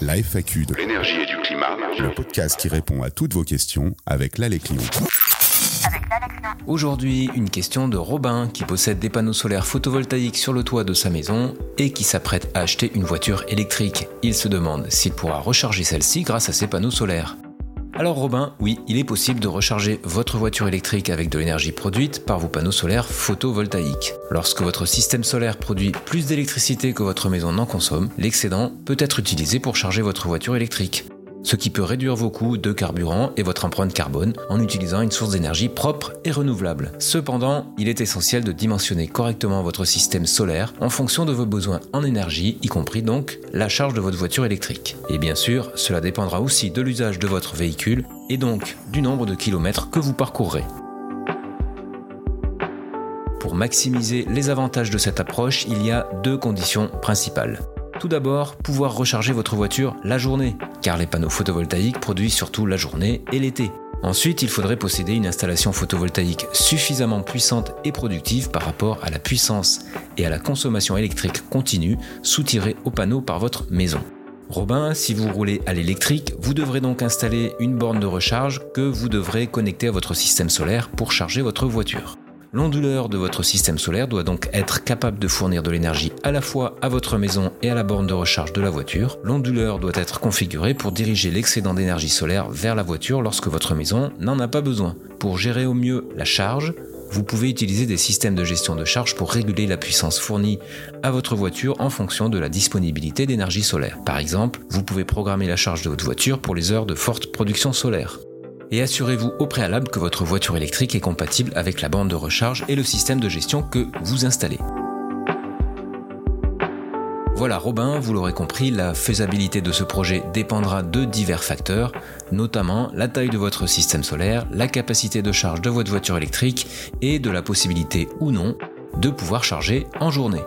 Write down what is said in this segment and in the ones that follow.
La FAQ de l'énergie et du climat, le podcast qui répond à toutes vos questions avec l'Aleclion. Aujourd'hui, une question de Robin qui possède des panneaux solaires photovoltaïques sur le toit de sa maison et qui s'apprête à acheter une voiture électrique. Il se demande s'il pourra recharger celle-ci grâce à ses panneaux solaires. Alors Robin, oui, il est possible de recharger votre voiture électrique avec de l'énergie produite par vos panneaux solaires photovoltaïques. Lorsque votre système solaire produit plus d'électricité que votre maison n'en consomme, l'excédent peut être utilisé pour charger votre voiture électrique ce qui peut réduire vos coûts de carburant et votre empreinte carbone en utilisant une source d'énergie propre et renouvelable. Cependant, il est essentiel de dimensionner correctement votre système solaire en fonction de vos besoins en énergie, y compris donc la charge de votre voiture électrique. Et bien sûr, cela dépendra aussi de l'usage de votre véhicule et donc du nombre de kilomètres que vous parcourrez. Pour maximiser les avantages de cette approche, il y a deux conditions principales. Tout d'abord, pouvoir recharger votre voiture la journée, car les panneaux photovoltaïques produisent surtout la journée et l'été. Ensuite, il faudrait posséder une installation photovoltaïque suffisamment puissante et productive par rapport à la puissance et à la consommation électrique continue soutirée aux panneaux par votre maison. Robin, si vous roulez à l'électrique, vous devrez donc installer une borne de recharge que vous devrez connecter à votre système solaire pour charger votre voiture. L'onduleur de votre système solaire doit donc être capable de fournir de l'énergie à la fois à votre maison et à la borne de recharge de la voiture. L'onduleur doit être configuré pour diriger l'excédent d'énergie solaire vers la voiture lorsque votre maison n'en a pas besoin. Pour gérer au mieux la charge, vous pouvez utiliser des systèmes de gestion de charge pour réguler la puissance fournie à votre voiture en fonction de la disponibilité d'énergie solaire. Par exemple, vous pouvez programmer la charge de votre voiture pour les heures de forte production solaire et assurez-vous au préalable que votre voiture électrique est compatible avec la bande de recharge et le système de gestion que vous installez. Voilà Robin, vous l'aurez compris, la faisabilité de ce projet dépendra de divers facteurs, notamment la taille de votre système solaire, la capacité de charge de votre voiture électrique et de la possibilité ou non de pouvoir charger en journée.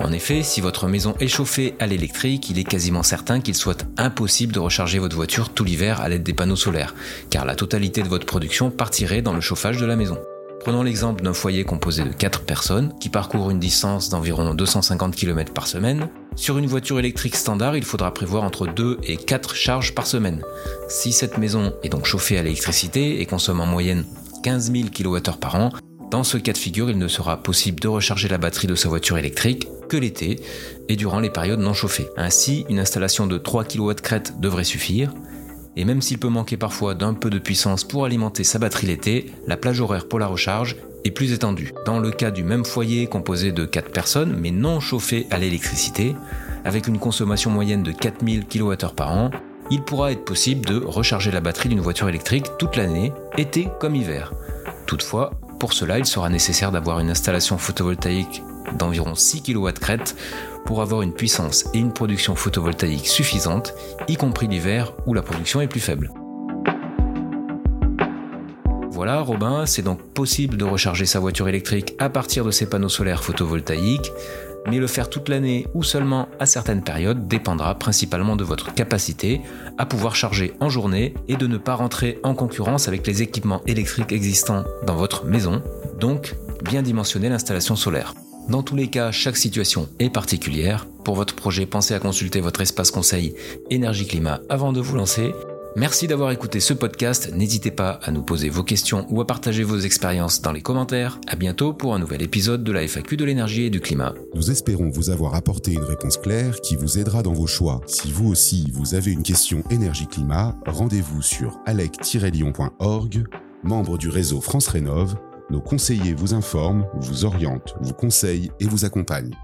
En effet, si votre maison est chauffée à l'électrique, il est quasiment certain qu'il soit impossible de recharger votre voiture tout l'hiver à l'aide des panneaux solaires, car la totalité de votre production partirait dans le chauffage de la maison. Prenons l'exemple d'un foyer composé de 4 personnes qui parcourent une distance d'environ 250 km par semaine. Sur une voiture électrique standard, il faudra prévoir entre 2 et 4 charges par semaine. Si cette maison est donc chauffée à l'électricité et consomme en moyenne 15 000 kWh par an, dans ce cas de figure, il ne sera possible de recharger la batterie de sa voiture électrique que l'été et durant les périodes non chauffées. Ainsi, une installation de 3 kW crête devrait suffire. Et même s'il peut manquer parfois d'un peu de puissance pour alimenter sa batterie l'été, la plage horaire pour la recharge est plus étendue. Dans le cas du même foyer composé de 4 personnes mais non chauffé à l'électricité, avec une consommation moyenne de 4000 kWh par an, il pourra être possible de recharger la batterie d'une voiture électrique toute l'année, été comme hiver. Toutefois, pour cela, il sera nécessaire d'avoir une installation photovoltaïque d'environ 6 kW crête pour avoir une puissance et une production photovoltaïque suffisantes, y compris l'hiver où la production est plus faible. Voilà Robin, c'est donc possible de recharger sa voiture électrique à partir de ses panneaux solaires photovoltaïques mais le faire toute l'année ou seulement à certaines périodes dépendra principalement de votre capacité à pouvoir charger en journée et de ne pas rentrer en concurrence avec les équipements électriques existants dans votre maison, donc bien dimensionner l'installation solaire. Dans tous les cas, chaque situation est particulière. Pour votre projet, pensez à consulter votre espace conseil énergie-climat avant de vous lancer Merci d'avoir écouté ce podcast. N'hésitez pas à nous poser vos questions ou à partager vos expériences dans les commentaires. À bientôt pour un nouvel épisode de la FAQ de l'énergie et du climat. Nous espérons vous avoir apporté une réponse claire qui vous aidera dans vos choix. Si vous aussi vous avez une question énergie-climat, rendez-vous sur alec-lyon.org, membre du réseau France Rénov. Nos conseillers vous informent, vous orientent, vous conseillent et vous accompagnent.